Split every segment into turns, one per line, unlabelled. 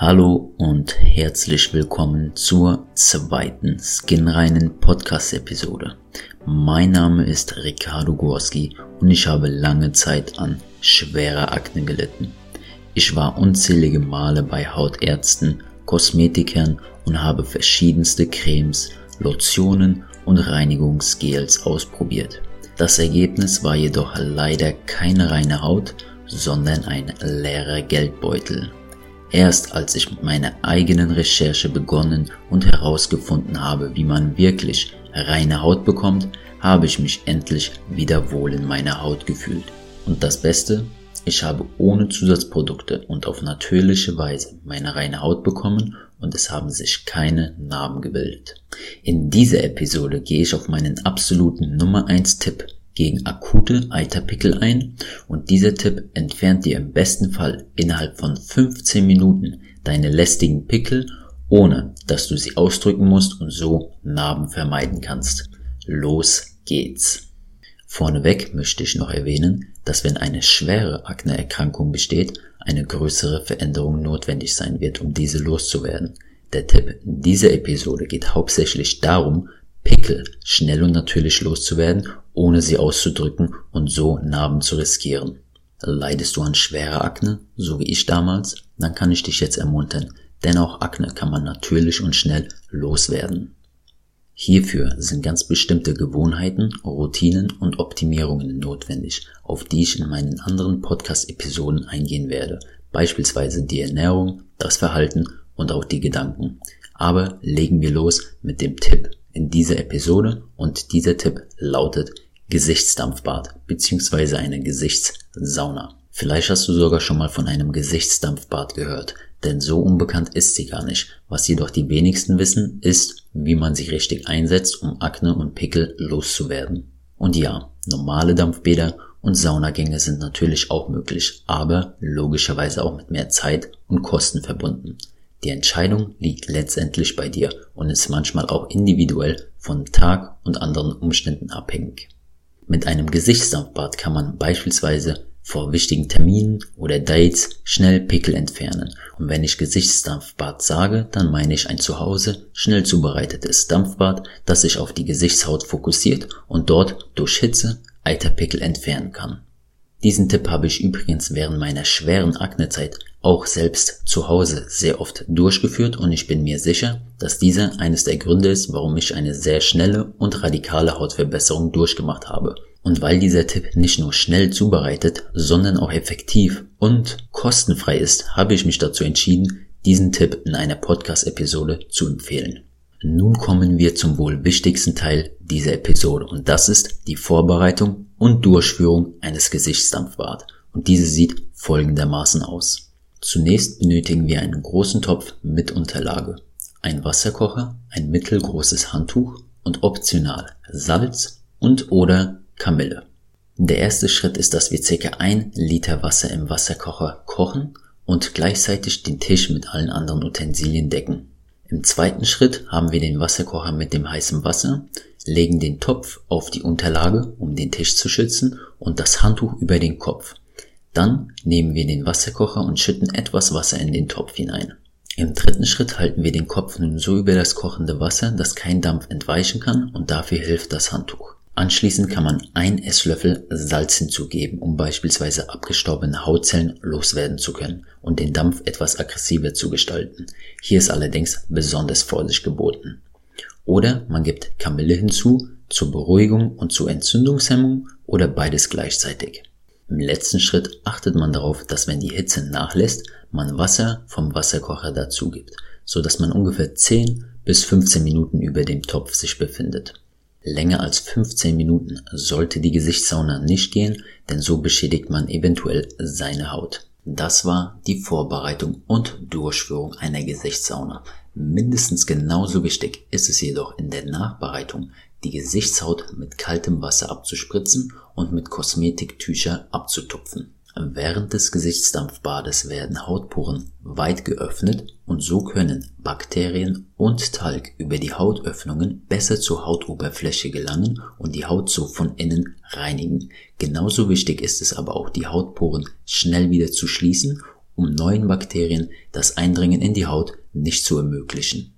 Hallo und herzlich willkommen zur zweiten skinreinen Podcast-Episode. Mein Name ist Ricardo Gorski und ich habe lange Zeit an schwerer Akne gelitten. Ich war unzählige Male bei Hautärzten, Kosmetikern und habe verschiedenste Cremes, Lotionen und Reinigungsgels ausprobiert. Das Ergebnis war jedoch leider keine reine Haut, sondern ein leerer Geldbeutel. Erst als ich mit meiner eigenen Recherche begonnen und herausgefunden habe, wie man wirklich reine Haut bekommt, habe ich mich endlich wieder wohl in meiner Haut gefühlt. Und das Beste, ich habe ohne Zusatzprodukte und auf natürliche Weise meine reine Haut bekommen und es haben sich keine Narben gebildet. In dieser Episode gehe ich auf meinen absoluten Nummer 1 Tipp gegen akute Eiterpickel ein und dieser Tipp entfernt dir im besten Fall innerhalb von 15 Minuten deine lästigen Pickel, ohne dass du sie ausdrücken musst und so Narben vermeiden kannst. Los geht's! Vorneweg möchte ich noch erwähnen, dass wenn eine schwere Akneerkrankung besteht, eine größere Veränderung notwendig sein wird, um diese loszuwerden. Der Tipp in dieser Episode geht hauptsächlich darum, Pickel schnell und natürlich loszuwerden, ohne sie auszudrücken und so Narben zu riskieren. Leidest du an schwerer Akne, so wie ich damals, dann kann ich dich jetzt ermuntern, denn auch Akne kann man natürlich und schnell loswerden. Hierfür sind ganz bestimmte Gewohnheiten, Routinen und Optimierungen notwendig, auf die ich in meinen anderen Podcast-Episoden eingehen werde, beispielsweise die Ernährung, das Verhalten und auch die Gedanken. Aber legen wir los mit dem Tipp in dieser Episode und dieser Tipp lautet Gesichtsdampfbad bzw. eine Gesichtssauna. Vielleicht hast du sogar schon mal von einem Gesichtsdampfbad gehört, denn so unbekannt ist sie gar nicht. Was jedoch die wenigsten wissen, ist, wie man sie richtig einsetzt, um Akne und Pickel loszuwerden. Und ja, normale Dampfbäder und Saunagänge sind natürlich auch möglich, aber logischerweise auch mit mehr Zeit und Kosten verbunden. Die Entscheidung liegt letztendlich bei dir und ist manchmal auch individuell von Tag und anderen Umständen abhängig. Mit einem Gesichtsdampfbad kann man beispielsweise vor wichtigen Terminen oder Dates schnell Pickel entfernen. Und wenn ich Gesichtsdampfbad sage, dann meine ich ein zu Hause schnell zubereitetes Dampfbad, das sich auf die Gesichtshaut fokussiert und dort durch Hitze Eiterpickel entfernen kann. Diesen Tipp habe ich übrigens während meiner schweren Aknezeit auch selbst zu Hause sehr oft durchgeführt und ich bin mir sicher, dass dieser eines der Gründe ist, warum ich eine sehr schnelle und radikale Hautverbesserung durchgemacht habe. Und weil dieser Tipp nicht nur schnell zubereitet, sondern auch effektiv und kostenfrei ist, habe ich mich dazu entschieden, diesen Tipp in einer Podcast-Episode zu empfehlen. Nun kommen wir zum wohl wichtigsten Teil dieser Episode und das ist die Vorbereitung und Durchführung eines Gesichtsdampfbad. Und diese sieht folgendermaßen aus. Zunächst benötigen wir einen großen Topf mit Unterlage, ein Wasserkocher, ein mittelgroßes Handtuch und optional Salz und oder Kamille. Der erste Schritt ist, dass wir ca. 1 Liter Wasser im Wasserkocher kochen und gleichzeitig den Tisch mit allen anderen Utensilien decken. Im zweiten Schritt haben wir den Wasserkocher mit dem heißen Wasser, legen den Topf auf die Unterlage, um den Tisch zu schützen, und das Handtuch über den Kopf. Dann nehmen wir den Wasserkocher und schütten etwas Wasser in den Topf hinein. Im dritten Schritt halten wir den Kopf nun so über das kochende Wasser, dass kein Dampf entweichen kann und dafür hilft das Handtuch. Anschließend kann man ein Esslöffel Salz hinzugeben, um beispielsweise abgestorbene Hautzellen loswerden zu können und den Dampf etwas aggressiver zu gestalten. Hier ist allerdings besonders Vorsicht geboten. Oder man gibt Kamille hinzu zur Beruhigung und zur Entzündungshemmung oder beides gleichzeitig. Im letzten Schritt achtet man darauf, dass wenn die Hitze nachlässt, man Wasser vom Wasserkocher dazu gibt, so dass man ungefähr 10 bis 15 Minuten über dem Topf sich befindet. Länger als 15 Minuten sollte die Gesichtssauna nicht gehen, denn so beschädigt man eventuell seine Haut. Das war die Vorbereitung und Durchführung einer Gesichtssauna. Mindestens genauso wichtig ist es jedoch in der Nachbereitung, die Gesichtshaut mit kaltem Wasser abzuspritzen und mit Kosmetiktücher abzutupfen. Während des Gesichtsdampfbades werden Hautporen weit geöffnet und so können Bakterien und Talg über die Hautöffnungen besser zur Hautoberfläche gelangen und die Haut so von innen reinigen. Genauso wichtig ist es aber auch, die Hautporen schnell wieder zu schließen um neuen Bakterien das Eindringen in die Haut nicht zu ermöglichen.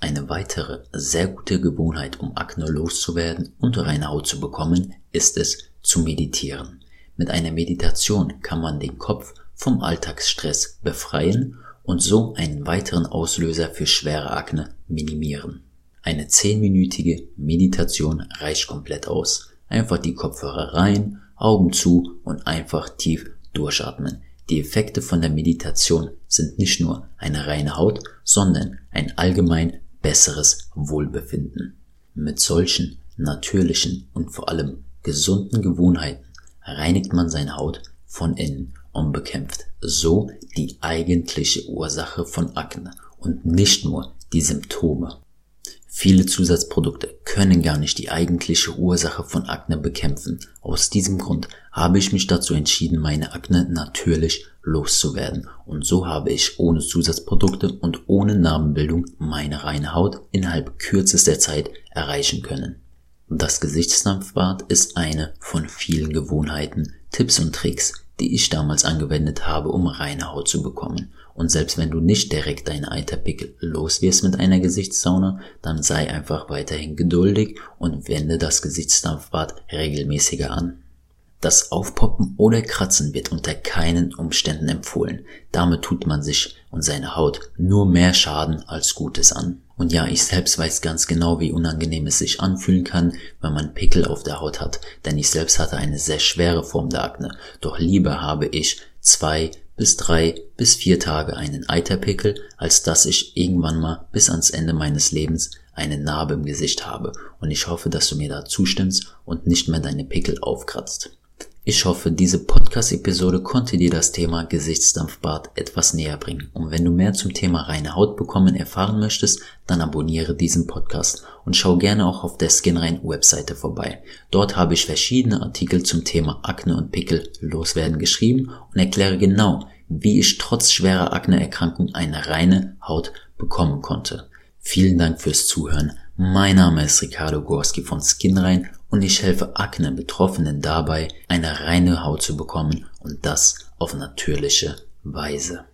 Eine weitere sehr gute Gewohnheit, um Akne loszuwerden und reine Haut zu bekommen, ist es zu meditieren. Mit einer Meditation kann man den Kopf vom Alltagsstress befreien und so einen weiteren Auslöser für schwere Akne minimieren. Eine zehnminütige Meditation reicht komplett aus. Einfach die Kopfhörer rein, Augen zu und einfach tief durchatmen. Die Effekte von der Meditation sind nicht nur eine reine Haut, sondern ein allgemein besseres Wohlbefinden. Mit solchen natürlichen und vor allem gesunden Gewohnheiten reinigt man seine Haut von innen und bekämpft so die eigentliche Ursache von Akne und nicht nur die Symptome. Viele Zusatzprodukte können gar nicht die eigentliche Ursache von Akne bekämpfen. Aus diesem Grund habe ich mich dazu entschieden, meine Akne natürlich loszuwerden. Und so habe ich ohne Zusatzprodukte und ohne Narbenbildung meine reine Haut innerhalb kürzester Zeit erreichen können. Das Gesichtsdampfbad ist eine von vielen Gewohnheiten, Tipps und Tricks, die ich damals angewendet habe, um reine Haut zu bekommen. Und selbst wenn du nicht direkt deine Eiterpickel los wirst mit einer Gesichtssauna, dann sei einfach weiterhin geduldig und wende das Gesichtsdampfbad regelmäßiger an. Das Aufpoppen oder Kratzen wird unter keinen Umständen empfohlen. Damit tut man sich und seine Haut nur mehr Schaden als Gutes an. Und ja, ich selbst weiß ganz genau, wie unangenehm es sich anfühlen kann, wenn man Pickel auf der Haut hat, denn ich selbst hatte eine sehr schwere Form der Akne. Doch lieber habe ich zwei bis drei bis vier Tage einen Eiterpickel, als dass ich irgendwann mal bis ans Ende meines Lebens eine Narbe im Gesicht habe. Und ich hoffe, dass du mir da zustimmst und nicht mehr deine Pickel aufkratzt. Ich hoffe, diese Podcast-Episode konnte dir das Thema Gesichtsdampfbad etwas näher bringen. Und wenn du mehr zum Thema reine Haut bekommen erfahren möchtest, dann abonniere diesen Podcast und schau gerne auch auf der Skinrein Webseite vorbei. Dort habe ich verschiedene Artikel zum Thema Akne und Pickel loswerden geschrieben und erkläre genau, wie ich trotz schwerer Akneerkrankung eine reine Haut bekommen konnte. Vielen Dank fürs Zuhören. Mein Name ist Ricardo Gorski von Skinrein und ich helfe Akne-Betroffenen dabei, eine reine Haut zu bekommen und das auf natürliche Weise.